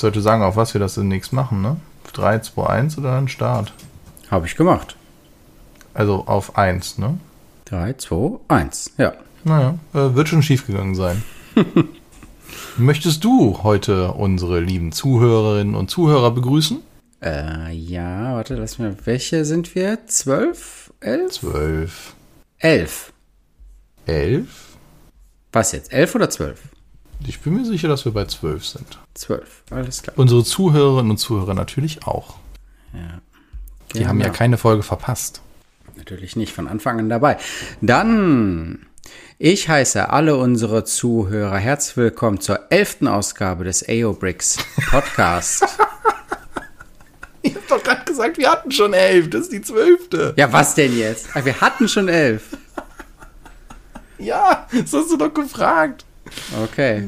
sollte sagen, auf was wir das demnächst machen, ne? 3, 2, 1 oder ein Start? Habe ich gemacht. Also auf 1, ne? 3, 2, 1. Ja. Naja, äh, wird schon schief gegangen sein. Möchtest du heute unsere lieben Zuhörerinnen und Zuhörer begrüßen? Äh, ja, warte, lass mal. Welche sind wir? Zwölf? Elf? Zwölf. Elf. Elf? Was jetzt? Elf oder zwölf? Ich bin mir sicher, dass wir bei zwölf sind. Zwölf, alles klar. Unsere Zuhörerinnen und Zuhörer natürlich auch. Ja. Die haben ja Genau. keine Folge verpasst. Natürlich nicht von Anfang an dabei. Dann, ich heiße alle unsere Zuhörer herzlich willkommen zur elften Ausgabe des AO Bricks Podcast. Ich hab doch gerade gesagt, wir hatten schon elf. Das ist die zwölfte. ja, was denn jetzt? Ah, Wir hatten schon elf. Ja, das hast du doch gefragt. Okay.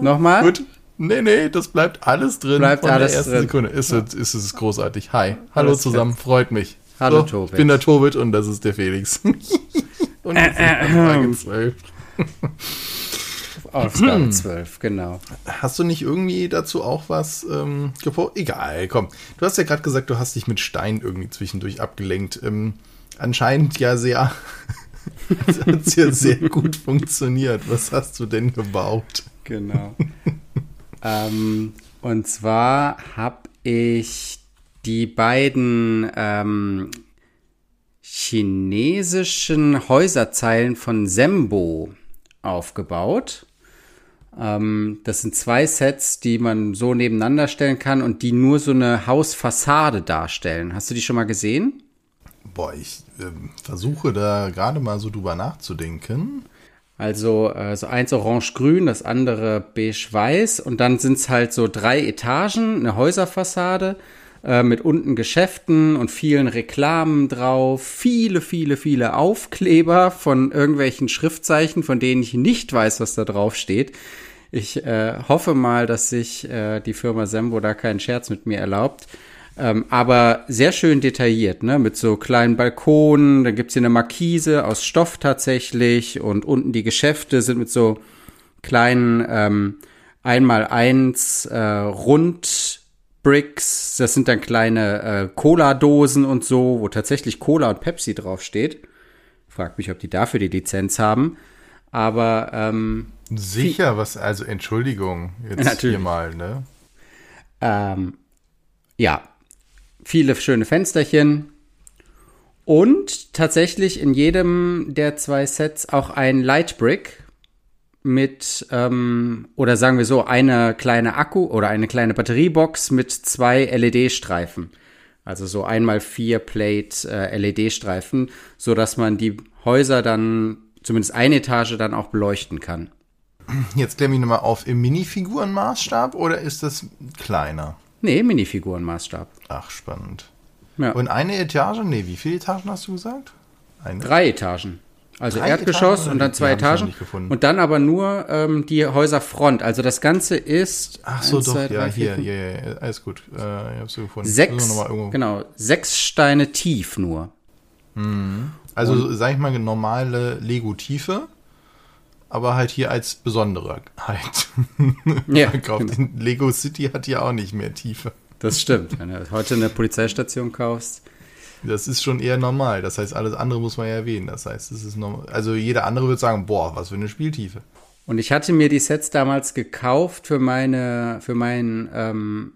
Nochmal? Gut. Nee, nee, das bleibt alles drin. Bleibt von alles der ersten drin. Sekunde. Ist, es ist es großartig. Hi. Hallo Alles zusammen, freut mich. Hallo, so, Tobit. Ich bin der Tobit und das ist der Felix. und jetzt ist Frage 12. Ausgabe 12, genau. Hast du nicht irgendwie dazu auch was ähm, gepostet? Egal, komm. Du hast ja gerade gesagt, du hast dich mit Stein irgendwie zwischendurch abgelenkt. Ähm, anscheinend ja sehr. hat es ja sehr gut funktioniert. Was hast du denn gebaut? Genau. ähm, und zwar habe ich die beiden ähm, chinesischen Häuserzeilen von Sembo aufgebaut. Ähm, das sind zwei Sets, die man so nebeneinander stellen kann und die nur so eine Hausfassade darstellen. Hast du die schon mal gesehen? Boah, ich versuche da gerade mal so drüber nachzudenken. Also äh, so eins orange-grün, das andere beige-weiß und dann sind's halt so drei Etagen, eine Häuserfassade äh, mit unten Geschäften und vielen Reklamen drauf, viele, viele, viele Aufkleber von irgendwelchen Schriftzeichen, von denen ich nicht weiß, was da drauf steht. Ich äh, hoffe mal, dass sich äh, die Firma Sembo da keinen Scherz mit mir erlaubt. Ähm, aber sehr schön detailliert, ne? Mit so kleinen Balkonen, da gibt's hier eine Markise aus Stoff tatsächlich und unten die Geschäfte sind mit so kleinen ähm, einmal eins äh, Rundbricks. Das sind dann kleine äh, Cola-Dosen und so, wo tatsächlich Cola und Pepsi draufsteht. Frag mich, ob die dafür die Lizenz haben. Aber ähm, Sicher, was, also Entschuldigung, jetzt Natürlich. hier mal, ne? Ähm, ja, viele schöne Fensterchen. Und tatsächlich in jedem der zwei Sets auch ein Lightbrick mit, ähm, oder sagen wir so, eine kleine Akku oder eine kleine Batteriebox mit zwei LED-Streifen. Also so einmal vier Plate äh, LED-Streifen, so dass man die Häuser dann, zumindest eine Etage dann auch beleuchten kann. Jetzt klär mich nochmal auf, im Minifigurenmaßstab oder ist das kleiner? Nee, Minifigurenmaßstab. Ach, spannend. Ja. Und eine Etage? Nee, wie viele Etagen hast du gesagt? Eine? Drei Etagen. Also Drei Erdgeschoss Etagen? und dann zwei Etagen. Und dann aber nur ähm, die Häuserfront. Also das Ganze ist. Ach so, eins, doch, zwei, ja, drei, vier, hier, fünf, ja, ja, ja, alles gut. Äh, ich hab's gefunden. Sechs, genau, sechs Steine tief nur. Also, sag ich mal, normale Lego-Tiefe, aber halt hier als Besonderheit. Ja, Gekauft. genau. Lego City hat ja auch nicht mehr Tiefe. das stimmt. Wenn du heute eine Polizeistation kaufst. Das ist schon eher normal. Das heißt, alles andere muss man ja erwähnen. Das heißt, es ist normal. Also jeder andere würde sagen, boah, was für eine Spieltiefe. Und ich hatte mir die Sets damals gekauft für meine, für mein ähm,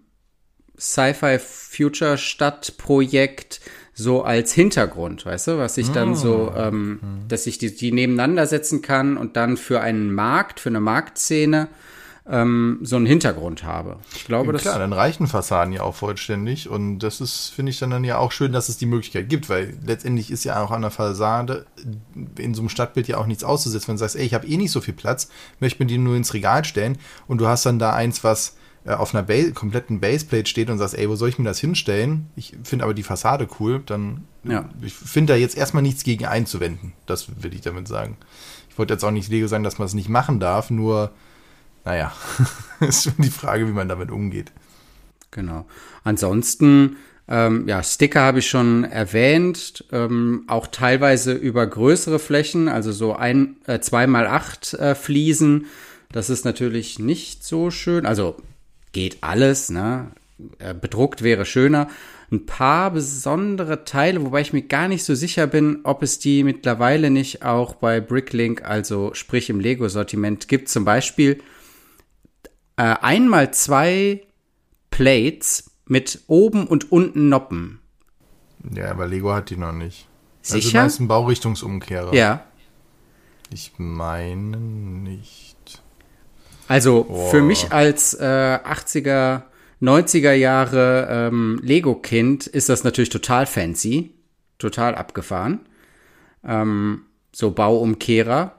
Sci-Fi Future Stadtprojekt so als Hintergrund, weißt du, was ich dann so, ähm, dass ich die, die nebeneinander setzen kann und dann für einen Markt, für eine Marktszene ähm, so einen Hintergrund habe. Ich glaube, das Klar, dann reichen Fassaden ja auch vollständig. Und das ist, finde ich, dann, dann ja auch schön, dass es die Möglichkeit gibt, weil letztendlich ist ja auch an der Fassade in so einem Stadtbild ja auch nichts auszusetzen. Wenn du sagst, ey, ich habe eh nicht so viel Platz, möchte mir die nur ins Regal stellen und du hast dann da eins, was äh, auf einer ba kompletten Baseplate steht und sagst, ey, wo soll ich mir das hinstellen? Ich finde aber die Fassade cool, dann Ja. ich finde da jetzt erstmal nichts gegen einzuwenden. Das will ich damit sagen. Ich wollte jetzt auch nicht Lego sagen, dass man es nicht machen darf, nur naja, ist schon die Frage, wie man damit umgeht. Genau. Ansonsten, ähm, ja, Sticker habe ich schon erwähnt, ähm, auch teilweise über größere Flächen, also so ein, äh, zwei mal acht äh, Fliesen. Das ist natürlich nicht so schön. Also geht alles, ne? Äh, bedruckt wäre schöner. Ein paar besondere Teile, wobei ich mir gar nicht so sicher bin, ob es die mittlerweile nicht auch bei Bricklink, also sprich im Lego-Sortiment gibt. Zum Beispiel äh, einmal zwei Plates mit oben und unten Noppen. Ja, aber Lego hat die noch nicht. Sicher? Also die meisten Baurichtungsumkehrer. Ja. Ich meine nicht. Also Boah. für mich als äh, 80er, 90er Jahre ähm, Lego-Kind ist das natürlich total fancy, total abgefahren. Ähm, so Bauumkehrer.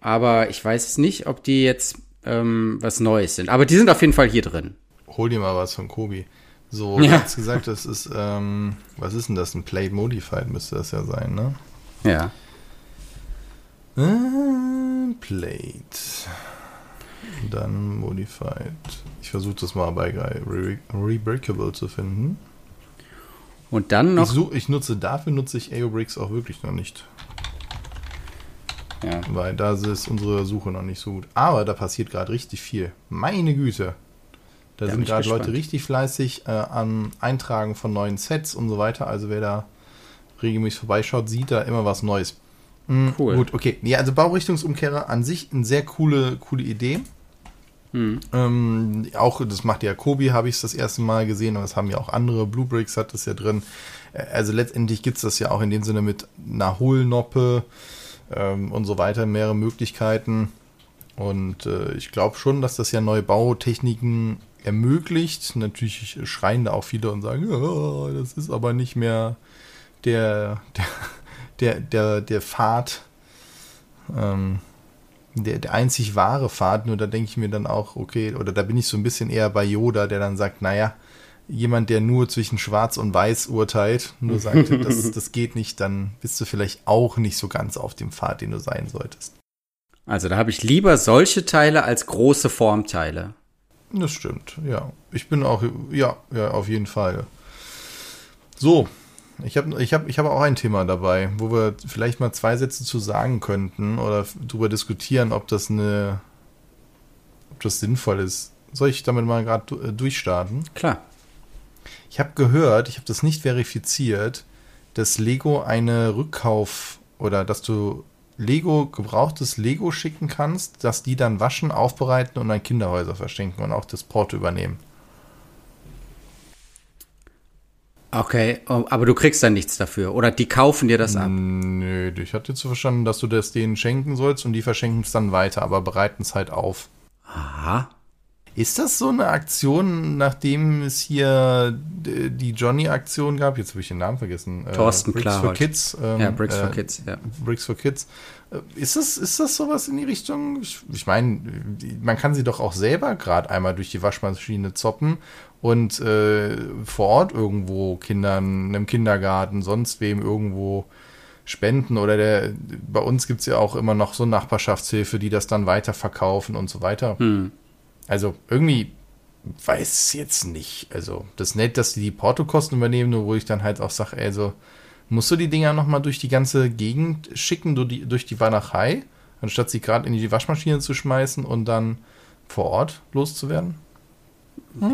Aber ich weiß nicht, ob die jetzt ähm, was Neues sind. Aber die sind auf jeden Fall hier drin. Hol dir mal was von Kobi. So, Ja. ja. jetzt gesagt, das ist, ähm, was ist denn das? Ein Plate Modified müsste das ja sein, ne? Ja. Äh, Plate. Dann Modified. Ich versuche das mal bei Re Rebreakable zu finden. Und dann Ich, noch. such, ich nutze, dafür nutze ich AOBricks auch wirklich noch nicht. Ja. Weil da ist unsere Suche noch nicht so gut. Aber da passiert gerade richtig viel. Meine Güte. Da Da sind ich gerade Leute richtig fleißig äh, am Eintragen von neuen Sets und so weiter. Also wer da regelmäßig vorbeischaut, sieht da immer was Neues. Mm, Cool. Gut, okay. Ja, also Baurichtungsumkehrer an sich eine sehr coole, coole Idee. Hm. Ähm, auch, das macht ja Kobi, habe ich es das erste Mal gesehen, und das haben ja auch andere. Blue Bricks hat das ja drin. Äh, Also letztendlich gibt es das ja auch in dem Sinne mit einer Hohlnoppe ähm, und so weiter, mehrere Möglichkeiten. Und äh, ich glaube schon, dass das ja neue Bautechniken ermöglicht. Natürlich schreien da auch viele und sagen, ja, das ist aber nicht mehr der, der, der, der, der Pfad, ähm, der, der einzig wahre Pfad. Nur da denke ich mir dann auch, okay, oder da bin ich so ein bisschen eher bei Yoda, der dann sagt, naja, jemand, der nur zwischen Schwarz und Weiß urteilt, nur sagt, das, das geht nicht, dann bist du vielleicht auch nicht so ganz auf dem Pfad, den du sein solltest. Also da habe ich lieber solche Teile als große Formteile. Das stimmt, ja. Ich bin auch, ja, ja, auf jeden Fall. So, ich habe ich hab, ich hab auch ein Thema dabei, wo wir vielleicht mal zwei Sätze zu sagen könnten oder darüber diskutieren, ob das eine, ob das sinnvoll ist. Soll ich damit mal gerade durchstarten? Klar. Ich habe gehört, ich habe das nicht verifiziert, dass Lego eine Rückkauf oder dass du Lego gebrauchtes Lego schicken kannst, dass die dann waschen, aufbereiten und an Kinderhäuser verschenken und auch das Porto übernehmen. Okay, oh, aber du kriegst dann nichts dafür. Oder die kaufen dir das ab. Nö, ich hatte so verstanden, dass du das denen schenken sollst und die verschenken es dann weiter, aber bereiten es halt auf. Aha. Ist das so eine Aktion, nachdem es hier die Johnny-Aktion gab? Jetzt habe ich den Namen vergessen. Äh, Thorsten Bricks for Klarholt. Kids. ähm, Ja, Bricks for äh, Kids, ja. Bricks for Kids. Äh, Ist das, ist das sowas in die Richtung? Ich, meine, man kann sie doch auch selber gerade einmal durch die Waschmaschine zoppen und äh, vor Ort irgendwo Kindern, einem Kindergarten, sonst wem irgendwo spenden oder der, bei uns gibt es ja auch immer noch so Nachbarschaftshilfe, die das dann weiterverkaufen und so weiter. Hm. Also irgendwie weiß jetzt nicht. Also das ist nett, dass die die Portokosten übernehmen, nur wo ich dann halt auch sage, also musst du die Dinger nochmal durch die ganze Gegend schicken, durch die, durch die Walachei, anstatt sie gerade in die Waschmaschine zu schmeißen und dann vor Ort loszuwerden?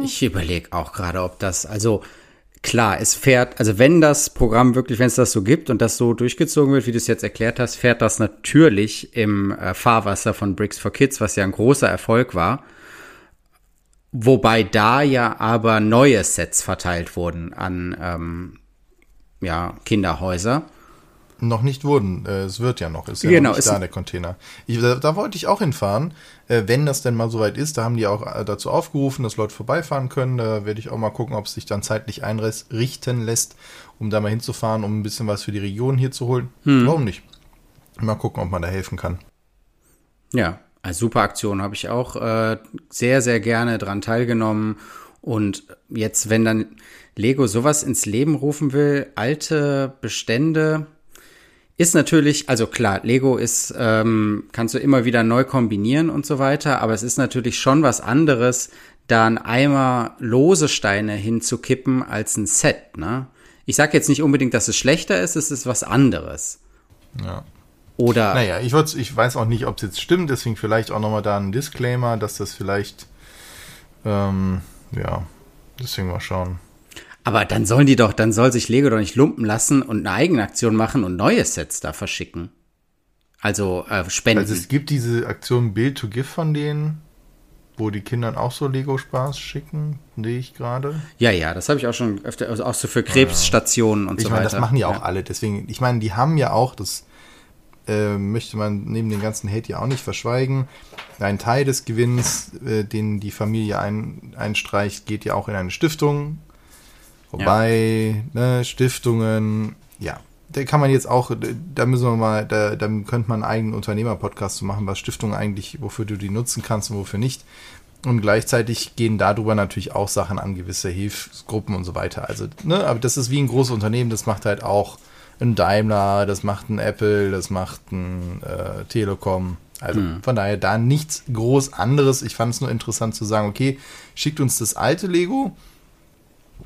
Ich überlege auch gerade, ob das, also klar, es fährt, also wenn das Programm wirklich, wenn es das so gibt und das so durchgezogen wird, wie du es jetzt erklärt hast, fährt das natürlich im äh, Fahrwasser von Bricks for Kids, was ja ein großer Erfolg war. Wobei da ja aber neue Sets verteilt wurden an ähm, ja, Kinderhäuser. Noch nicht wurden. Äh, es wird ja noch. Ist ja Genau, noch nicht da, der Container. Ich, da, da wollte ich auch hinfahren. Äh, wenn das denn mal soweit ist, da haben die auch äh, dazu aufgerufen, dass Leute vorbeifahren können. Da werde ich auch mal gucken, ob es sich dann zeitlich einrichten lässt, um da mal hinzufahren, um ein bisschen was für die Region hier zu holen. Hm. Warum nicht? Mal gucken, ob man da helfen kann. Ja, super Aktion habe ich auch äh, sehr, sehr gerne dran teilgenommen. Und jetzt, wenn dann Lego sowas ins Leben rufen will, alte Bestände, ist natürlich, also klar, Lego ist, ähm, kannst du immer wieder neu kombinieren und so weiter, aber es ist natürlich schon was anderes, da ein Eimer lose Steine hinzukippen als ein Set, ne? Ich sage jetzt nicht unbedingt, dass es schlechter ist, es ist was anderes. Ja. Oder Naja, ich, würd's- ich weiß auch nicht, ob es jetzt stimmt, deswegen vielleicht auch nochmal da ein Disclaimer, dass das vielleicht Ähm, ja, deswegen mal schauen. Aber dann sollen die doch, dann soll sich Lego doch nicht lumpen lassen und eine eigene Aktion machen und neue Sets da verschicken. Also äh, spenden. Also es gibt diese Aktion Build to Give von denen, wo die Kindern auch so Lego-Spaß schicken, sehe ich gerade. Ja, ja, das habe ich auch schon öfter, also auch so für Krebsstationen ja. und ich so meine, weiter. Das machen ja auch alle. Deswegen, ich meine, die haben ja auch, das äh, möchte man neben den ganzen Hate ja auch nicht verschweigen, ein Teil des Gewinns, äh, den die Familie ein, einstreicht, geht ja auch in eine Stiftung. Wobei, ja. ne, Stiftungen, ja, da kann man jetzt auch, da müssen wir mal, da, da könnte man einen eigenen Unternehmer-Podcast zu machen, was Stiftungen eigentlich, wofür du die nutzen kannst und wofür nicht. Und gleichzeitig gehen darüber natürlich auch Sachen an gewisse Hilfsgruppen und so weiter. Also, ne, aber das ist wie ein großes Unternehmen, das macht halt auch ein Daimler, das macht ein Apple, das macht ein äh, Telekom. Also mhm. von daher da nichts groß anderes. Ich fand es nur interessant zu sagen, okay, schickt uns das alte Lego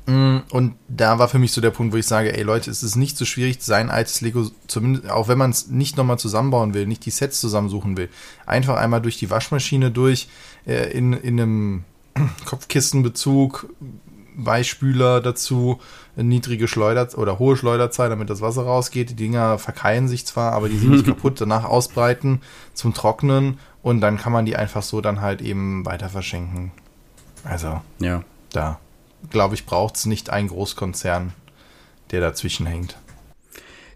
Mm, und da war für mich so der Punkt, wo ich sage, ey Leute, es ist nicht so schwierig, sein altes Lego, zumindest, auch wenn man es nicht nochmal zusammenbauen will, nicht die Sets zusammensuchen will, einfach einmal durch die Waschmaschine durch, äh, in, in einem Kopfkistenbezug, Weichspüler dazu, niedrige Schleuder oder hohe Schleuderzahl, damit das Wasser rausgeht. Die Dinger verkeilen sich zwar, aber die sind nicht kaputt, danach ausbreiten zum Trocknen und dann kann man die einfach so dann halt eben weiter verschenken. Also, ja. da glaube ich, braucht es nicht einen Großkonzern, der dazwischen hängt.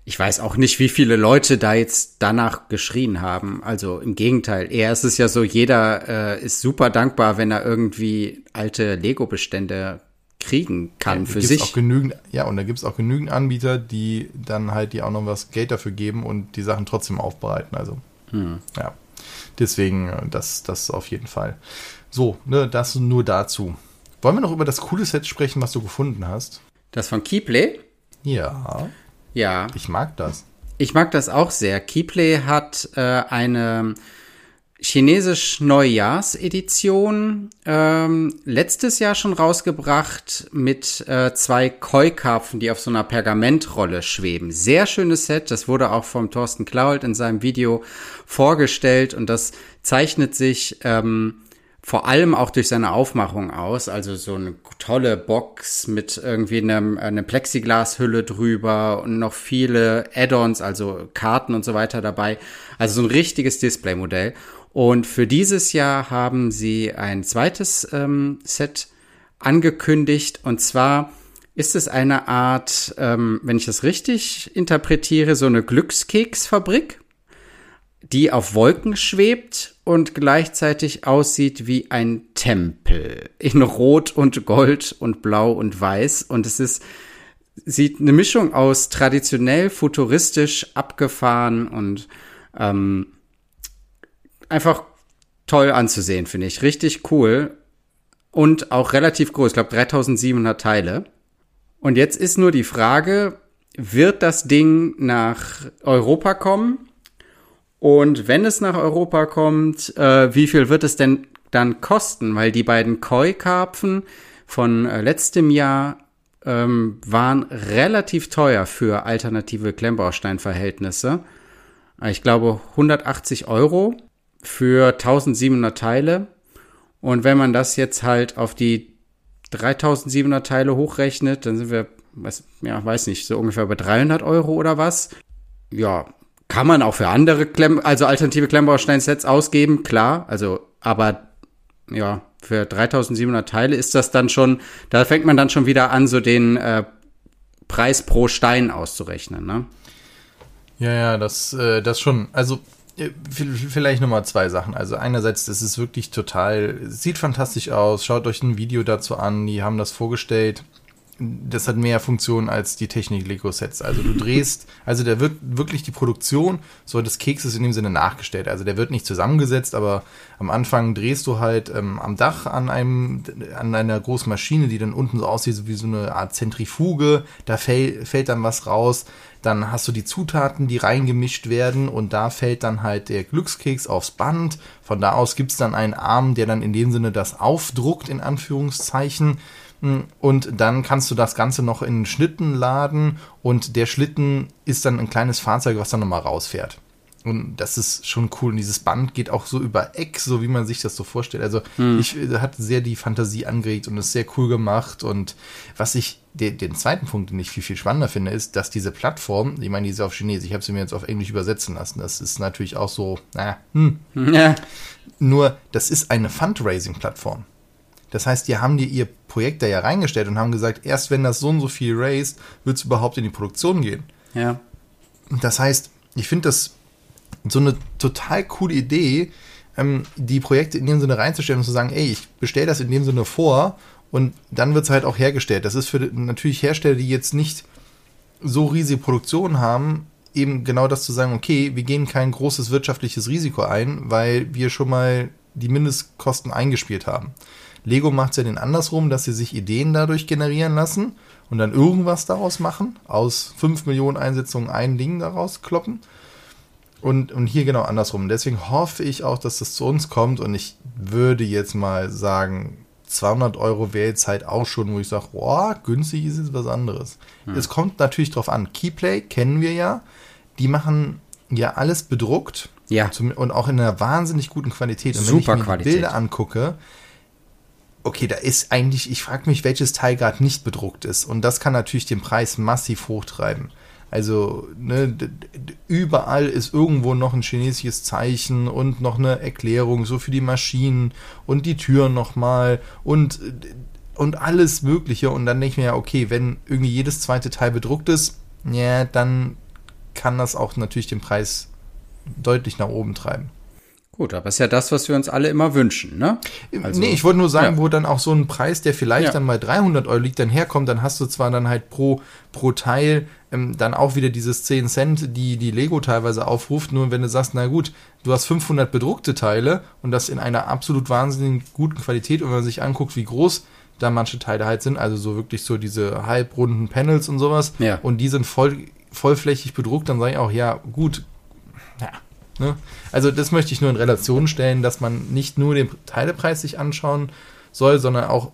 Ich weiß auch nicht, wie viele Leute da jetzt danach geschrien haben. Also im Gegenteil, eher ist es ja so, jeder äh, ist super dankbar, wenn er irgendwie alte Lego-Bestände kriegen kann ja, für sich. Auch genügend, ja, und da gibt es auch genügend Anbieter, die dann halt die auch noch was Geld dafür geben und die Sachen trotzdem aufbereiten. Also, hm. ja. Deswegen, äh, das, das auf jeden Fall. So, ne, das nur dazu. Wollen wir noch über das coole Set sprechen, was du gefunden hast? Das von Keyplay? Ja. Ja. Ich mag das. Ich mag das auch sehr. Keyplay hat äh, eine chinesisch Neujahrsedition ähm, letztes Jahr schon rausgebracht mit äh, zwei Koi-Karpfen, die auf so einer Pergamentrolle schweben. Sehr schönes Set. Das wurde auch vom Thorsten Klault in seinem Video vorgestellt und das zeichnet sich ähm, vor allem auch durch seine Aufmachung aus, also so eine tolle Box mit irgendwie einem, eine Plexiglashülle drüber und noch viele Add-ons, also Karten und so weiter dabei. Also so ein richtiges Displaymodell. Und für dieses Jahr haben sie ein zweites ähm, Set angekündigt. Und zwar ist es eine Art, ähm, wenn ich das richtig interpretiere, so eine Glückskeksfabrik die auf Wolken schwebt und gleichzeitig aussieht wie ein Tempel in Rot und Gold und Blau und Weiß. Und es ist sieht eine Mischung aus traditionell, futuristisch, abgefahren und ähm, einfach toll anzusehen, finde ich. Richtig cool und auch relativ groß. Ich glaube 3700 Teile. Und jetzt ist nur die Frage, wird das Ding nach Europa kommen? Und wenn es nach Europa kommt, äh, wie viel wird es denn dann kosten? Weil die beiden Koi-Karpfen von äh, letztem Jahr ähm, waren relativ teuer für alternative Klemmbausteinverhältnisse. Ich glaube 180 Euro für 1700 Teile. Und wenn man das jetzt halt auf die 3700 Teile hochrechnet, dann sind wir, was, ja, weiß nicht, so ungefähr bei 300 Euro oder was. Ja, kann man auch für andere Klemm, also alternative Klemmbausteinsets ausgeben, klar. Also, aber ja, für 3700 Teile ist das dann schon, da fängt man dann schon wieder an, so den äh, Preis pro Stein auszurechnen, ne? Ja, ja, das, äh, das schon. Also vielleicht nochmal zwei Sachen. Also einerseits, das ist wirklich total, sieht fantastisch aus. Schaut euch ein Video dazu an. Die haben das vorgestellt das hat mehr Funktionen als die Technik Lego-Sets. Also du drehst, also der wird wirklich die Produktion so des Kekses in dem Sinne nachgestellt. Also der wird nicht zusammengesetzt, aber am Anfang drehst du halt ähm, am Dach an einem, an einer großen Maschine, die dann unten so aussieht wie so eine Art Zentrifuge. Da fäll, fällt dann was raus. Dann hast du die Zutaten, die reingemischt werden und da fällt dann halt der Glückskeks aufs Band. Von da aus gibt's dann einen Arm, der dann in dem Sinne das aufdruckt, in Anführungszeichen. Und dann kannst du das Ganze noch in einen Schlitten laden und der Schlitten ist dann ein kleines Fahrzeug, was dann nochmal rausfährt. Und das ist schon cool. Und dieses Band geht auch so über Eck, so wie man sich das so vorstellt. Also hm. ich äh, hat sehr die Fantasie angeregt und ist sehr cool gemacht. Und was ich, den, den zweiten Punkt, den ich viel, viel spannender finde, ist, dass diese Plattform, ich meine, die ist auf Chinesisch, ich habe sie mir jetzt auf Englisch übersetzen lassen. Das ist natürlich auch so, na, hm. Ja. Nur, das ist eine Fundraising-Plattform. Das heißt, die haben dir ihr Projekt da ja reingestellt und haben gesagt, erst wenn das so und so viel raised, wird es überhaupt in die Produktion gehen. Ja. Das heißt, ich finde das so eine total coole Idee, ähm, die Projekte in dem Sinne reinzustellen und zu sagen, ey, ich bestelle das in dem Sinne vor und dann wird es halt auch hergestellt. Das ist für natürlich Hersteller, die jetzt nicht so riesige Produktionen haben, eben genau das zu sagen, okay, wir gehen kein großes wirtschaftliches Risiko ein, weil wir schon mal die Mindestkosten eingespielt haben. Lego macht es ja den andersrum, dass sie sich Ideen dadurch generieren lassen und dann irgendwas daraus machen, aus 5 Millionen Einsetzungen ein Ding daraus kloppen. Und, und hier genau andersrum. Deswegen hoffe ich auch, dass das zu uns kommt und ich würde jetzt mal sagen, 200 Euro wäre jetzt halt auch schon, wo ich sage, boah, günstig ist jetzt was anderes. Hm. Es kommt natürlich drauf an. Keyplay kennen wir ja. Die machen ja alles bedruckt. Ja. und auch in einer wahnsinnig guten Qualität. Und Super wenn ich mir Qualität. Bilder angucke, okay, da ist eigentlich, ich frage mich, welches Teil gerade nicht bedruckt ist. Und das kann natürlich den Preis massiv hochtreiben. Also ne, überall ist irgendwo noch ein chinesisches Zeichen und noch eine Erklärung, so für die Maschinen und die Türen nochmal und, und alles Mögliche. Und dann denke ich mir ja, okay, wenn irgendwie jedes zweite Teil bedruckt ist, ja, dann kann das auch natürlich den Preis deutlich nach oben treiben. Gut, aber ist ja das, was wir uns alle immer wünschen, ne? Also, nee, ich wollte nur sagen, ja. wo dann auch so ein Preis, der vielleicht ja. dann mal 300 Euro liegt, dann herkommt, dann hast du zwar dann halt pro, pro Teil ähm, dann auch wieder dieses 10 Cent, die die Lego teilweise aufruft, nur wenn du sagst, na gut, du hast 500 bedruckte Teile und das in einer absolut wahnsinnig guten Qualität und wenn man sich anguckt, wie groß da manche Teile halt sind, also so wirklich so diese halbrunden Panels und sowas ja. und die sind voll, vollflächig bedruckt, dann sage ich auch, ja gut, ja, Ne? Also das möchte ich nur in Relation stellen, dass man nicht nur den Teilepreis sich anschauen soll, sondern auch,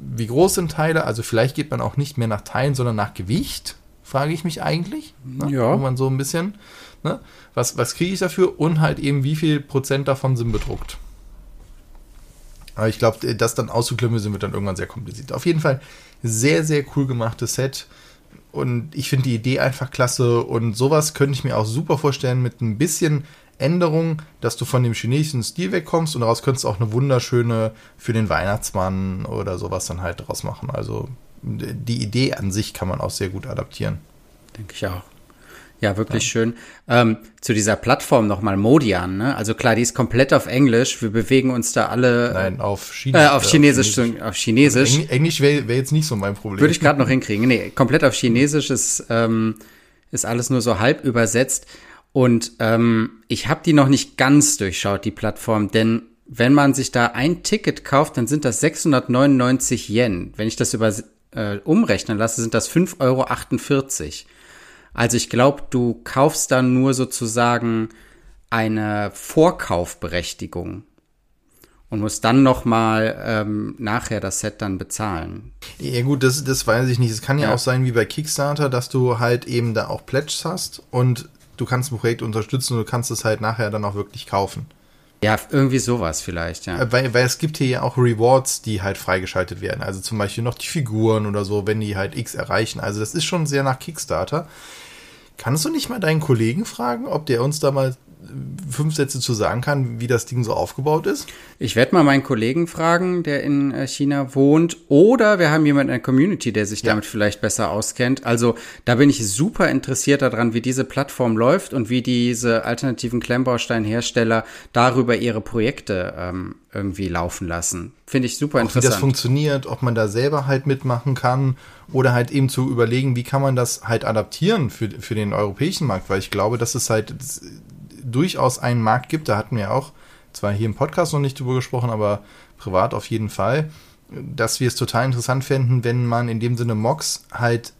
wie groß sind Teile. Also vielleicht geht man auch nicht mehr nach Teilen, sondern nach Gewicht, frage ich mich eigentlich. Ne? Ja. Wo man so ein bisschen, ne? was, was kriege ich dafür und halt eben, wie viel Prozent davon sind bedruckt. Aber ich glaube, das dann auszuklümmeln wird dann irgendwann sehr kompliziert. Auf jeden Fall sehr, sehr cool gemachtes Set. Und ich finde die Idee einfach klasse. Und sowas könnte ich mir auch super vorstellen mit ein bisschen Änderung, dass du von dem chinesischen Stil wegkommst und daraus könntest du auch eine wunderschöne für den Weihnachtsmann oder sowas dann halt draus machen. Also die Idee an sich kann man auch sehr gut adaptieren. Denke ich auch. Ja, wirklich ja. schön. Ähm, zu dieser Plattform nochmal Modian, ne? Also klar, die ist komplett auf Englisch. Wir bewegen uns da alle. Nein, auf, Chine äh, auf Chinesisch. Auf Chinesisch. Auf Chinesisch. Engl Englisch wäre wär jetzt nicht so mein Problem. Würde ich gerade noch hinkriegen. Nee, komplett auf Chinesisch ist, ähm, ist alles nur so halb übersetzt. Und ähm, ich habe die noch nicht ganz durchschaut, die Plattform, denn wenn man sich da ein Ticket kauft, dann sind das 699 Yen. Wenn ich das über, äh, umrechnen lasse, sind das 5,48 Euro. Also ich glaube, du kaufst dann nur sozusagen eine Vorkaufberechtigung und musst dann noch mal ähm, nachher das Set dann bezahlen. Ja gut, das, das weiß ich nicht. Es kann ja, ja, auch sein wie bei Kickstarter, dass du halt eben da auch Pledges hast und du kannst ein Projekt unterstützen und du kannst es halt nachher dann auch wirklich kaufen. Ja, irgendwie sowas vielleicht, ja. Äh, weil, weil es gibt hier ja auch Rewards, die halt freigeschaltet werden. Also zum Beispiel noch die Figuren oder so, wenn die halt X erreichen. Also das ist schon sehr nach Kickstarter. Kannst du nicht mal deinen Kollegen fragen, ob der uns da mal fünf Sätze zu sagen kann, wie das Ding so aufgebaut ist? Ich werde mal meinen Kollegen fragen, der in äh, China wohnt. Oder wir haben jemanden in der Community, der sich ja. damit vielleicht besser auskennt. Also da bin ich super interessiert daran, wie diese Plattform läuft und wie diese alternativen Klemmbausteinhersteller darüber ihre Projekte ähm, irgendwie laufen lassen. Finde ich super Auch interessant. Wie das funktioniert, ob man da selber halt mitmachen kann oder halt eben zu überlegen, wie kann man das halt adaptieren für, für den europäischen Markt, weil ich glaube, das ist halt durchaus einen Markt gibt, da hatten wir auch zwar hier im Podcast noch nicht drüber gesprochen, aber privat auf jeden Fall, dass wir es total interessant fänden, wenn man in dem Sinne Mox halt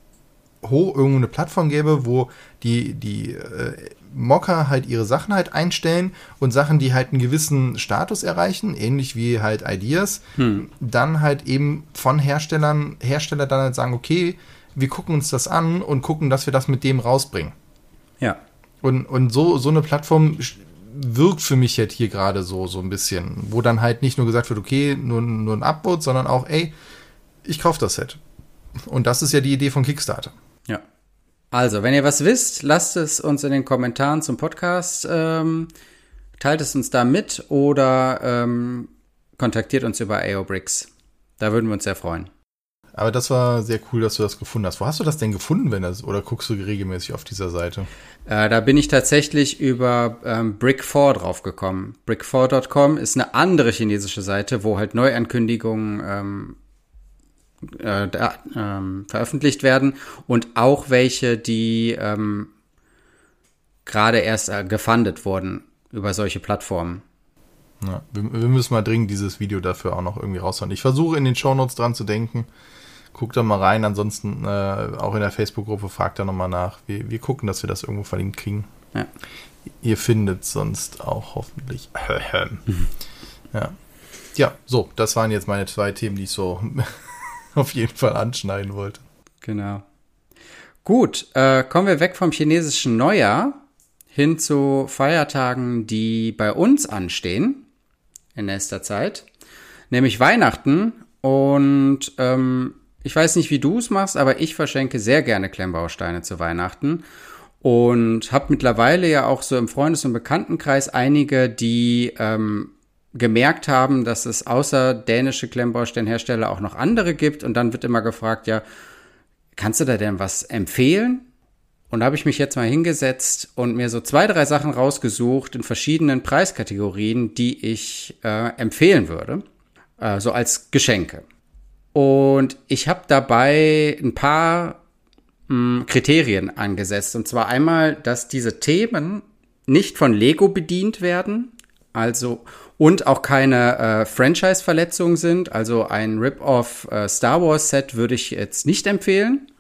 hoch irgendwo eine Plattform gäbe, wo die, die äh, Mocker halt ihre Sachen halt einstellen und Sachen, die halt einen gewissen Status erreichen, ähnlich wie halt Ideas, hm. dann halt eben von Herstellern, Hersteller dann halt sagen, okay, wir gucken uns das an und gucken, dass wir das mit dem rausbringen. Ja. Und, und so, so eine Plattform wirkt für mich jetzt hier gerade so, so ein bisschen, wo dann halt nicht nur gesagt wird, okay, nur, nur ein Upvote, sondern auch, ey, ich kaufe das Set. Und das ist ja die Idee von Kickstarter. Ja. Also, wenn ihr was wisst, lasst es uns in den Kommentaren zum Podcast, ähm, teilt es uns da mit oder ähm, kontaktiert uns über AOBricks. Da würden wir uns sehr freuen. Aber das war sehr cool, dass du das gefunden hast. Wo hast du das denn gefunden, wenn das, oder guckst du regelmäßig auf dieser Seite? Äh, da bin ich tatsächlich über ähm, Brick4 draufgekommen. Brick4.com ist eine andere chinesische Seite, wo halt Neuankündigungen ähm, äh, da, ähm, veröffentlicht werden und auch welche, die ähm, gerade erst äh, gefundet wurden über solche Plattformen. Ja, wir, wir, müssen mal dringend dieses Video dafür auch noch irgendwie raushauen. Ich versuche in den Shownotes dran zu denken. Guckt da mal rein. Ansonsten äh, auch in der Facebook-Gruppe fragt da nochmal nach. Wir, wir gucken, dass wir das irgendwo verlinkt kriegen. Ja. Ihr findet sonst auch hoffentlich. Mhm. ja. ja, so, das waren jetzt meine zwei Themen, die ich so auf jeden Fall anschneiden wollte. Genau. Gut, äh, kommen wir weg vom chinesischen Neujahr hin zu Feiertagen, die bei uns anstehen in nächster Zeit, nämlich Weihnachten. Und ähm, ich weiß nicht, wie du es machst, aber ich verschenke sehr gerne Klemmbausteine zu Weihnachten und habe mittlerweile ja auch so im Freundes- und Bekanntenkreis einige, die ähm, gemerkt haben, dass es außer dänische Klemmbausteinhersteller auch noch andere gibt. Und dann wird immer gefragt, ja, kannst du da denn was empfehlen? Und da habe ich mich jetzt mal hingesetzt und mir so zwei, drei Sachen rausgesucht in verschiedenen Preiskategorien, die ich äh, empfehlen würde, äh, so als Geschenke. Und ich habe dabei ein paar mh, hm, Kriterien angesetzt. Und zwar einmal, dass diese Themen nicht von Lego bedient werden, also und auch keine äh, Franchise-Verletzungen sind. Also ein Rip-Off äh, Star Wars-Set würde ich jetzt nicht empfehlen.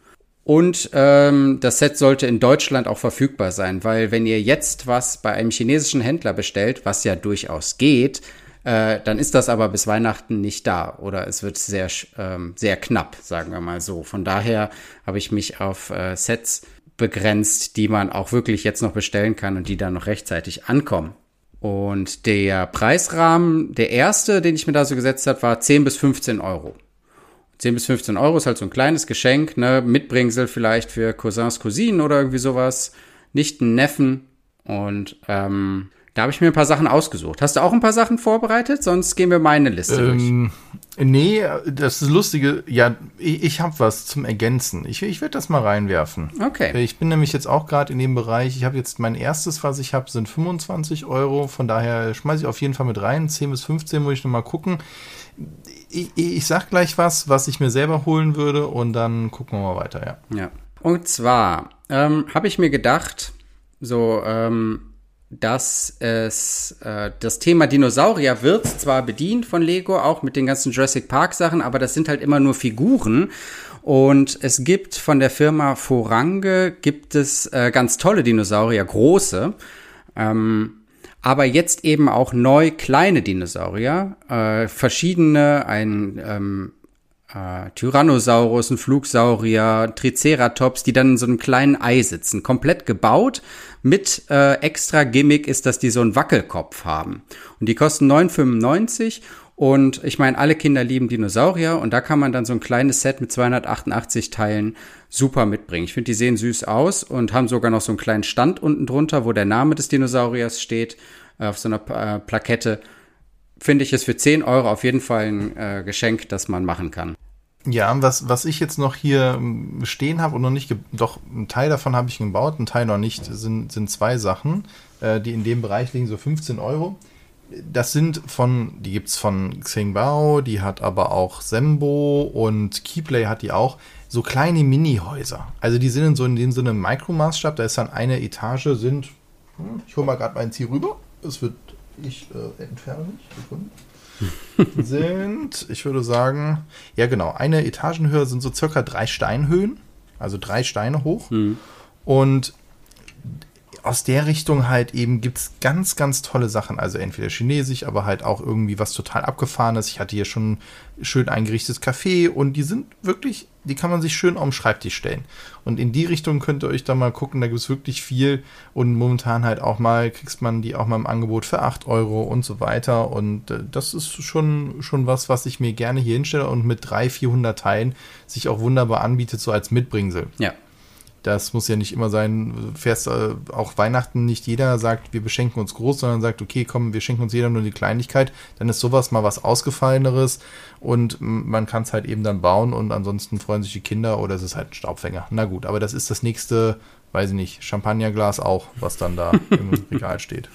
Und ähm, das Set sollte in Deutschland auch verfügbar sein, weil wenn ihr jetzt was bei einem chinesischen Händler bestellt, was ja durchaus geht, äh, dann ist das aber bis Weihnachten nicht da oder es wird sehr, ähm, sehr knapp, sagen wir mal so. Von daher habe ich mich auf äh, Sets begrenzt, die man auch wirklich jetzt noch bestellen kann und die dann noch rechtzeitig ankommen. Und der Preisrahmen, der erste, den ich mir da so gesetzt habe, war 10 bis 15 Euro. 10 bis 15 Euro ist halt so ein kleines Geschenk, ne? Mitbringsel vielleicht für Cousins, Cousinen oder irgendwie sowas. Nicht ein Neffen. Und ähm, da habe ich mir ein paar Sachen ausgesucht. Hast du auch ein paar Sachen vorbereitet? Sonst gehen wir meine Liste ähm, durch. Nee, das ist Lustige. Ja, ich, ich habe was zum Ergänzen. Ich, ich werde das mal reinwerfen. Okay. Ich bin nämlich jetzt auch gerade in dem Bereich. Ich habe jetzt mein erstes, was ich habe, sind 25 Euro. Von daher schmeiße ich auf jeden Fall mit rein. 10 bis 15 muss ich noch mal gucken. Ich, ich sag gleich was, was ich mir selber holen würde und dann gucken wir mal weiter, ja. Ja. Und zwar ähm, habe ich mir gedacht, so, ähm, dass es äh, das Thema Dinosaurier wird zwar bedient von Lego, auch mit den ganzen Jurassic Park Sachen, aber das sind halt immer nur Figuren. Und es gibt von der Firma Forange gibt es äh, ganz tolle Dinosaurier, große. Ähm, aber jetzt eben auch neu kleine Dinosaurier, äh, verschiedene, ein ähm, äh, Tyrannosaurus, ein Flugsaurier, Triceratops, die dann in so einem kleinen Ei sitzen, komplett gebaut. Mit äh, extra Gimmick ist, dass die so einen Wackelkopf haben. Und die kosten 9,95 und ich meine, alle Kinder lieben Dinosaurier und da kann man dann so ein kleines Set mit 288 Teilen super mitbringen. Ich finde, die sehen süß aus und haben sogar noch so einen kleinen Stand unten drunter, wo der Name des Dinosauriers steht, äh, auf so einer äh, Plakette finde ich es für 10 Euro auf jeden Fall ein äh, Geschenk, das man machen kann. Ja, was, was ich jetzt noch hier ähm, stehen habe und noch nicht, doch ein Teil davon habe ich gebaut, ein Teil noch nicht, sind, sind zwei Sachen, äh, die in dem Bereich liegen, so 15 Euro. Das sind von, die gibt es von Xingbao, die hat aber auch Sembo und Keyplay hat die auch, so kleine Mini-Häuser. Also die sind in so in dem Sinne Mikromaßstab, da ist dann eine Etage, sind, hm, ich hole mal gerade meins hier rüber, es wird ich äh, entferne mich. Sekunden. sind, ich würde sagen, ja genau, eine Etagenhöhe sind so circa drei Steinhöhen, also drei Steine hoch. Mhm. Und aus der Richtung halt eben gibt's ganz, ganz tolle Sachen. Also entweder chinesisch, aber halt auch irgendwie was total abgefahrenes. Ich hatte hier schon schön eingerichtetes Café und die sind wirklich, die kann man sich schön auf den Schreibtisch stellen. Und in die Richtung könnt ihr euch da mal gucken, da gibt's wirklich viel und momentan halt auch mal, kriegst man die auch mal im Angebot für 8 Euro und so weiter. Und äh, das ist schon, schon was, was ich mir gerne hier hinstelle und mit 300, 400 Teilen sich auch wunderbar anbietet, so als Mitbringsel. Ja. Das muss ja nicht immer sein, fährst äh, auch Weihnachten, nicht jeder sagt, wir beschenken uns groß, sondern sagt, okay, komm, wir schenken uns jeder nur die Kleinigkeit, dann ist sowas mal was Ausgefalleneres und man kann es halt eben dann bauen und ansonsten freuen sich die Kinder oder es ist halt ein Staubfänger. Na gut, aber das ist das nächste, weiß ich nicht, Champagnerglas auch, was dann da im Regal steht.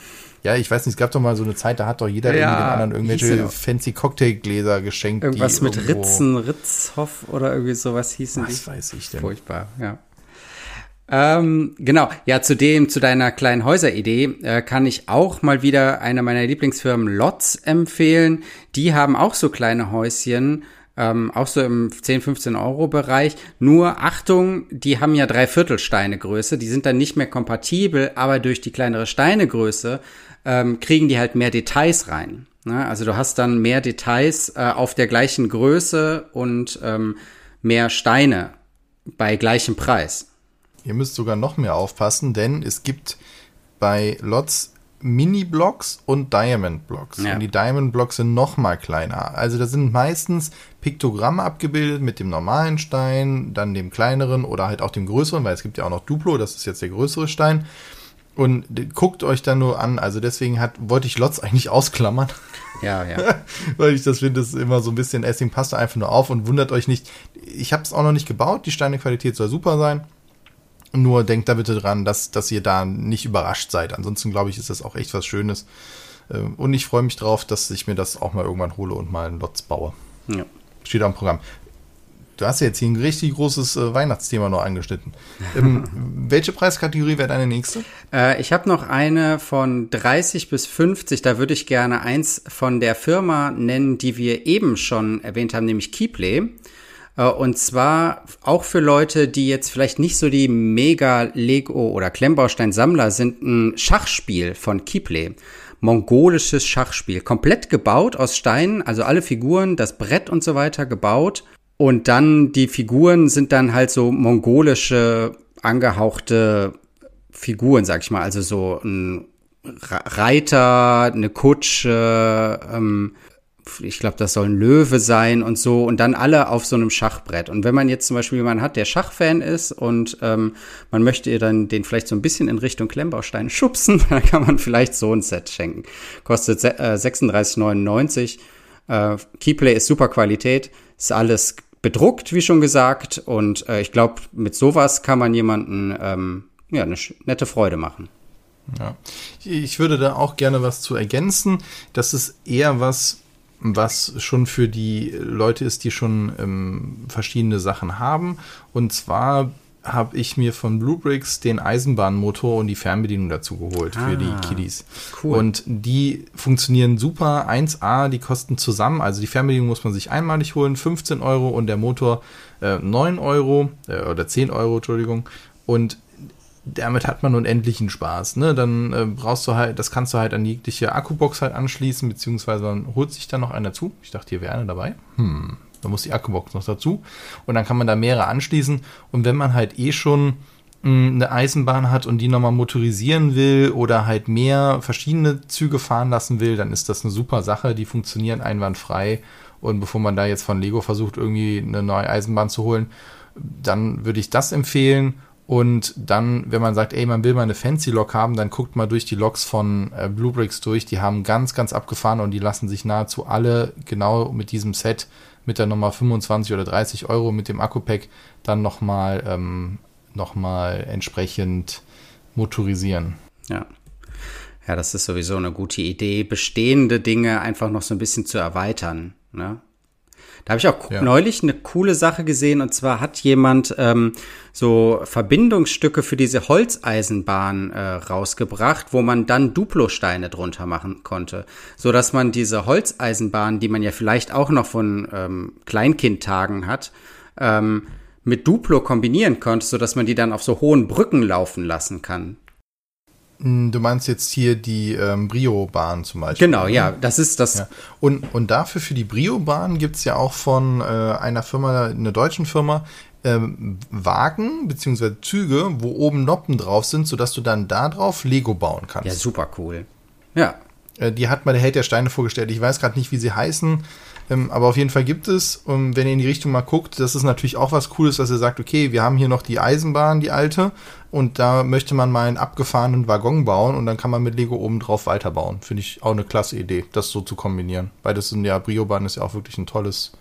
Ja, ich weiß nicht, es gab doch mal so eine Zeit, da hat doch jeder Ja, irgendwie den anderen irgendwelche ja. fancy Cocktailgläser geschenkt. Irgendwas mit irgendwo- Ritzen, Ritzhoff oder irgendwie sowas hießen die. Was weiß ich denn? Furchtbar, ja. Ähm, genau, ja, zu dem, zu deiner kleinen Häuseridee äh, kann ich auch mal wieder eine meiner Lieblingsfirmen Lotz empfehlen. Die haben auch so kleine Häuschen, ähm, auch so im 10, 15 Euro Bereich. Nur Achtung, die haben ja Dreiviertelsteine Größe, die sind dann nicht mehr kompatibel, aber durch die kleinere Steinegröße ähm, kriegen die halt mehr Details rein. Ne? Also du hast dann mehr Details äh, auf der gleichen Größe und ähm, mehr Steine bei gleichem Preis. Ihr müsst sogar noch mehr aufpassen, denn es gibt bei Lots Mini-Blocks und Diamond-Blocks. Ja. Und die Diamond-Blocks sind noch mal kleiner. Also da sind meistens Piktogramme abgebildet mit dem normalen Stein, dann dem kleineren oder halt auch dem größeren, weil es gibt ja auch noch Duplo, das ist jetzt der größere Stein. Und guckt euch dann nur an. Also deswegen hat, wollte ich Lots eigentlich ausklammern. Ja, ja. weil ich das finde, das ist immer so ein bisschen, Essing passt da einfach nur auf und wundert euch nicht. Ich habe es auch noch nicht gebaut, die Steinequalität soll super sein. Nur denkt da bitte dran, dass, dass ihr da nicht überrascht seid. Ansonsten glaube ich, ist das auch echt was Schönes. Ähm, Und ich freue mich drauf, dass ich mir das auch mal irgendwann hole und mal einen Lotz baue. ja. Steht am Programm. Du hast ja jetzt hier ein richtig großes äh, Weihnachtsthema noch angeschnitten. Ähm, welche Preiskategorie wäre deine nächste? Äh, ich habe noch eine von 30 bis 50. Da würde ich gerne eins von der Firma nennen, die wir eben schon erwähnt haben, nämlich Keeplay. Äh, Und zwar auch für Leute, die jetzt vielleicht nicht so die mega Lego oder Klemmbaustein-Sammler sind, ein Schachspiel von Keeplay. Mongolisches Schachspiel. Komplett gebaut aus Steinen, also alle Figuren, das Brett und so weiter gebaut. Und dann die Figuren sind dann halt so mongolische angehauchte Figuren, sag ich mal. Also so ein Re- Reiter, eine Kutsche, ähm, ich glaube, das soll ein Löwe sein und so und dann alle auf so einem Schachbrett. Und wenn man jetzt zum Beispiel jemanden hat, der Schachfan ist und ähm, man möchte ihr dann den vielleicht so ein bisschen in Richtung Klemmbaustein schubsen, dann kann man vielleicht so ein Set schenken. Kostet äh, 36,99. Äh, Keyplay ist super Qualität, ist alles bedruckt, wie schon gesagt. Und äh, ich glaube, mit sowas kann man jemanden ähm, ja, eine nette Freude machen. Ja. Ich würde da auch gerne was zu ergänzen. Das ist eher was, was schon für die Leute ist, die schon ähm, verschiedene Sachen haben. Und zwar habe ich mir von Bluebricks den Eisenbahnmotor und die Fernbedienung dazu geholt für die Ah, Kiddies. cool. Und die funktionieren super. 1A, die kosten zusammen. Also die Fernbedienung muss man sich einmalig holen, 15 Euro und der Motor äh, 9 Euro äh, oder 10 Euro, Entschuldigung. Und damit hat man unendlichen Spaß. Ne? Dann äh, brauchst du halt, das kannst du halt an jegliche Akkubox halt anschließen, beziehungsweise man holt sich dann noch einen dazu. Ich dachte, hier wäre eine dabei. Hm, da muss die Akkubox noch dazu. Und dann kann man da mehrere anschließen. Und wenn man halt eh schon mh, eine Eisenbahn hat und die nochmal motorisieren will oder halt mehr verschiedene Züge fahren lassen will, dann ist das eine super Sache. Die funktionieren einwandfrei. Und bevor man da jetzt von Lego versucht, irgendwie eine neue Eisenbahn zu holen, dann würde ich das empfehlen. Und dann, wenn man sagt, ey, man will mal eine Fancy Lok haben, dann guckt mal durch die Loks von äh, Bluebricks durch. Die haben ganz, ganz abgefahren und die lassen sich nahezu alle genau mit diesem Set mit der Nummer 25 oder 30 Euro mit dem Akku-Pack dann nochmal ähm, noch entsprechend motorisieren. Ja. Ja, das ist sowieso eine gute Idee, bestehende Dinge einfach noch so ein bisschen zu erweitern. Ne? Da habe ich auch Ja. neulich eine coole Sache gesehen und zwar hat jemand ähm, so Verbindungsstücke für diese Holzeisenbahn äh, rausgebracht, wo man dann Duplosteine drunter machen konnte, so dass man diese Holzeisenbahn, die man ja vielleicht auch noch von ähm, Kleinkindtagen hat, ähm, mit Duplo kombinieren konnte, so dass man die dann auf so hohen Brücken laufen lassen kann. Du meinst jetzt hier die ähm, Brio-Bahn zum Beispiel? Genau, ja, das ist das. Ja. Und, und dafür für die Brio-Bahn gibt es ja auch von äh, einer Firma, einer deutschen Firma, ähm, Wagen bzw. Züge, wo oben Noppen drauf sind, sodass du dann da drauf Lego bauen kannst. Ja, super cool. Ja. Äh, die hat mal der Held der Steine vorgestellt. Ich weiß gerade nicht, wie sie heißen. Ähm, aber auf jeden Fall gibt es, und wenn ihr in die Richtung mal guckt, das ist natürlich auch was Cooles, dass ihr sagt, okay, wir haben hier noch die Eisenbahn, die alte, und da möchte man mal einen abgefahrenen Waggon bauen und dann kann man mit Lego oben drauf weiterbauen. Finde ich auch eine klasse Idee, das so zu kombinieren. Weil das sind ja, Brio-Bahn ist ja auch wirklich ein tolles,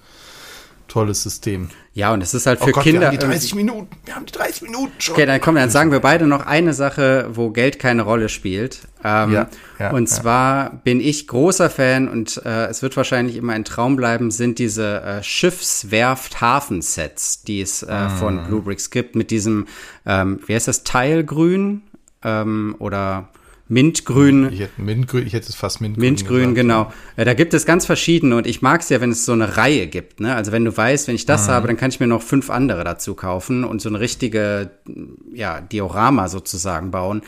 tolles System. Ja, und es ist halt für oh Gott, Kinder. Wir haben die 30 Minuten, wir haben die 30 Minuten schon. Okay, dann komm, dann sagen wir beide noch eine Sache, wo Geld keine Rolle spielt. Ähm, ja, ja, und zwar ja. bin ich großer Fan und äh, es wird wahrscheinlich immer ein Traum bleiben, sind diese äh, Schiffswerft-Hafensets, die es äh, mm. von Bluebricks gibt, mit diesem, ähm, wie heißt das, Teilgrün ähm, oder Mintgrün. Ich hätte, Mintgrün, ich hätte es fast Mintgrün. Mintgrün, genau. Ja, da gibt es ganz verschiedene und ich mag es ja, wenn es so eine Reihe gibt. Ne? Also wenn du weißt, wenn ich das mhm. habe, dann kann ich mir noch fünf andere dazu kaufen und so eine richtige ja, Diorama sozusagen bauen.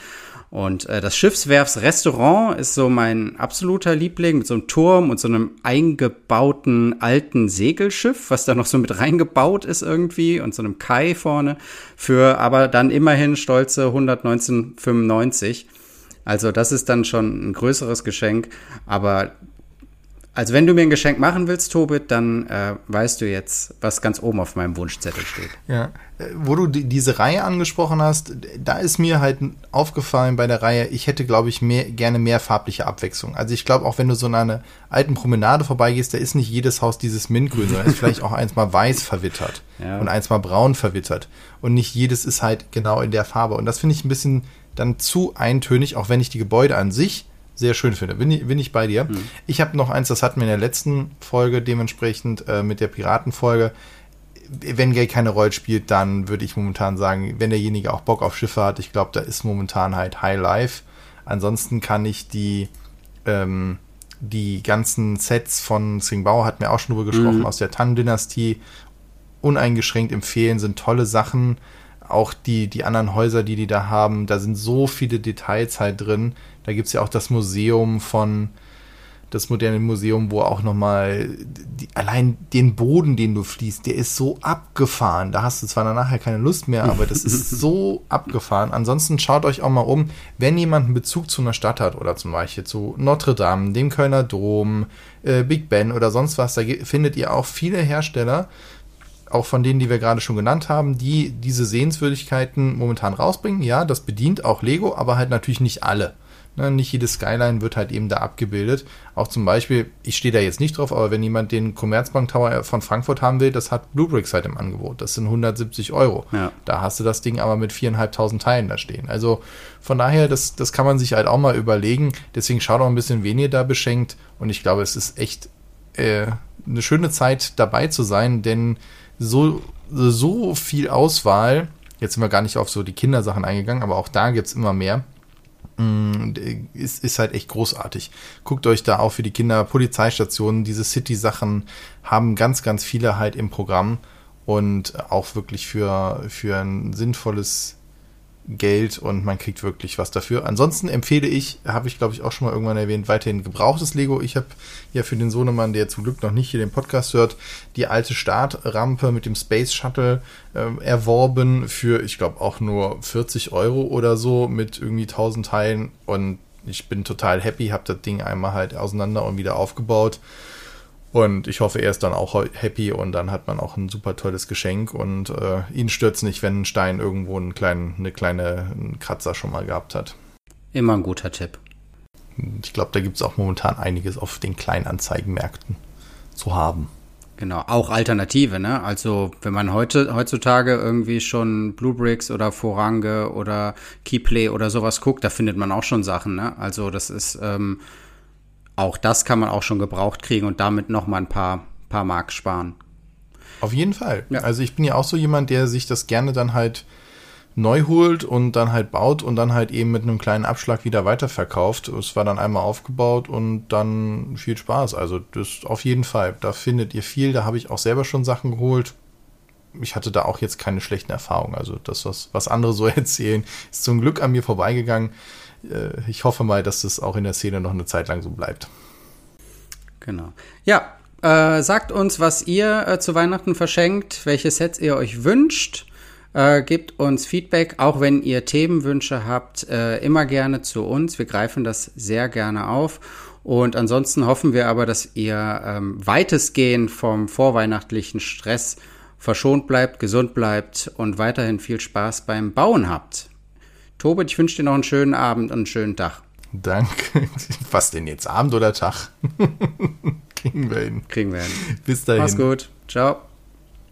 Und äh, das Schiffswerfsrestaurant ist so mein absoluter Liebling mit so einem Turm und so einem eingebauten alten Segelschiff, was da noch so mit reingebaut ist irgendwie und so einem Kai vorne für aber dann immerhin stolze 119,95. Also das ist dann schon ein größeres Geschenk. Aber also wenn du mir ein Geschenk machen willst, Tobit, dann äh, weißt du jetzt, was ganz oben auf meinem Wunschzettel steht. Ja, äh, wo du die, diese Reihe angesprochen hast, da ist mir halt aufgefallen bei der Reihe, ich hätte, glaube ich, mehr, gerne mehr farbliche Abwechslung. Also ich glaube, auch wenn du so in einer alten Promenade vorbeigehst, da ist nicht jedes Haus dieses Mintgrün, sondern ist vielleicht auch eins mal weiß verwittert ja. und eins mal braun verwittert. Und nicht jedes ist halt genau in der Farbe. Und das finde ich ein bisschen dann zu eintönig, auch wenn ich die Gebäude an sich sehr schön finde. Bin ich, bin ich bei dir. Mhm. Ich habe noch eins, das hatten wir in der letzten Folge dementsprechend äh, mit der Piratenfolge. Wenn Geld keine Rolle spielt, dann würde ich momentan sagen, wenn derjenige auch Bock auf Schiffe hat, ich glaube, da ist momentan halt High Life. Ansonsten kann ich die, ähm, die ganzen Sets von Singbao, hat mir auch schon drüber gesprochen, mhm. aus der Tan-Dynastie, uneingeschränkt empfehlen, sind tolle Sachen auch die, die anderen Häuser, die die da haben, da sind so viele Details halt drin. Da gibt es ja auch das Museum von, das moderne Museum, wo auch nochmal, allein den Boden, den du fließt, der ist so abgefahren. Da hast du zwar nachher keine Lust mehr, aber das ist so abgefahren. Ansonsten schaut euch auch mal um, wenn jemand einen Bezug zu einer Stadt hat oder zum Beispiel zu Notre Dame, dem Kölner Dom, äh, Big Ben oder sonst was, da findet ihr auch viele Hersteller, auch von denen, die wir gerade schon genannt haben, die diese Sehenswürdigkeiten momentan rausbringen. Ja, das bedient auch Lego, aber halt natürlich nicht alle. Ne, nicht jede Skyline wird halt eben da abgebildet. Auch zum Beispiel, ich stehe da jetzt nicht drauf, aber wenn jemand den Commerzbank Tower von Frankfurt haben will, das hat Bluebricks halt im Angebot. Das sind 170 Euro. Ja. Da hast du das Ding aber mit 4.500 Teilen da stehen. Also von daher, das, das kann man sich halt auch mal überlegen. Deswegen schaut auch ein bisschen, wen ihr da beschenkt. Und ich glaube, es ist echt äh, eine schöne Zeit dabei zu sein, denn so, so viel Auswahl. Jetzt sind wir gar nicht auf so die Kindersachen eingegangen, aber auch da gibt es immer mehr. Mm, ist, ist halt echt großartig. Guckt euch da auch für die Kinder Polizeistationen, diese City-Sachen haben ganz, ganz viele halt im Programm und auch wirklich für, für ein sinnvolles Geld und man kriegt wirklich was dafür. Ansonsten empfehle ich, habe ich glaube ich auch schon mal irgendwann erwähnt, weiterhin gebrauchtes Lego. Ich habe ja für den Sohnemann, der zum Glück noch nicht hier den Podcast hört, die alte Startrampe mit dem Space Shuttle äh, erworben für, ich glaube auch nur 40 Euro oder so mit irgendwie 1000 Teilen und ich bin total happy, habe das Ding einmal halt auseinander und wieder aufgebaut. Und ich hoffe, er ist dann auch happy und dann hat man auch ein super tolles Geschenk und äh, ihn stört nicht, wenn ein Stein irgendwo einen kleinen, eine kleine einen Kratzer schon mal gehabt hat. Immer ein guter Tipp. Ich glaube, da gibt es auch momentan einiges auf den Kleinanzeigenmärkten zu haben. Genau, auch Alternative, ne? Also wenn man heute heutzutage irgendwie schon Bluebricks oder Forange oder Keyplay oder sowas guckt, da findet man auch schon Sachen, ne? Also das ist ähm, auch das kann man auch schon gebraucht kriegen und damit noch mal ein paar, paar Mark sparen. Auf jeden Fall. Ja. Also ich bin ja auch so jemand, der sich das gerne dann halt neu holt und dann halt baut und dann halt eben mit einem kleinen Abschlag wieder weiterverkauft. Es war dann einmal aufgebaut und dann viel Spaß. Also das auf jeden Fall. Da findet ihr viel. Da habe ich auch selber schon Sachen geholt. ich hatte da auch jetzt keine schlechten Erfahrungen. Also das, was, was andere so erzählen, ist zum Glück an mir vorbeigegangen. Äh, ich hoffe mal, dass das auch in der Szene noch eine Zeit lang so bleibt. Genau. Ja, äh, sagt uns, was ihr äh, zu Weihnachten verschenkt, welche Sets ihr euch wünscht. Äh, gebt uns Feedback, auch wenn ihr Themenwünsche habt, äh, immer gerne zu uns. Wir greifen das sehr gerne auf. Und ansonsten hoffen wir aber, dass ihr ähm, weitestgehend vom vorweihnachtlichen Stress verschont bleibt, gesund bleibt und weiterhin viel Spaß beim Bauen habt. Tobit, ich wünsche dir noch einen schönen Abend und einen schönen Tag. Danke. Was denn jetzt? Abend oder Tag? Kriegen wir hin. Kriegen wir hin. Bis dahin. Mach's gut. Ciao.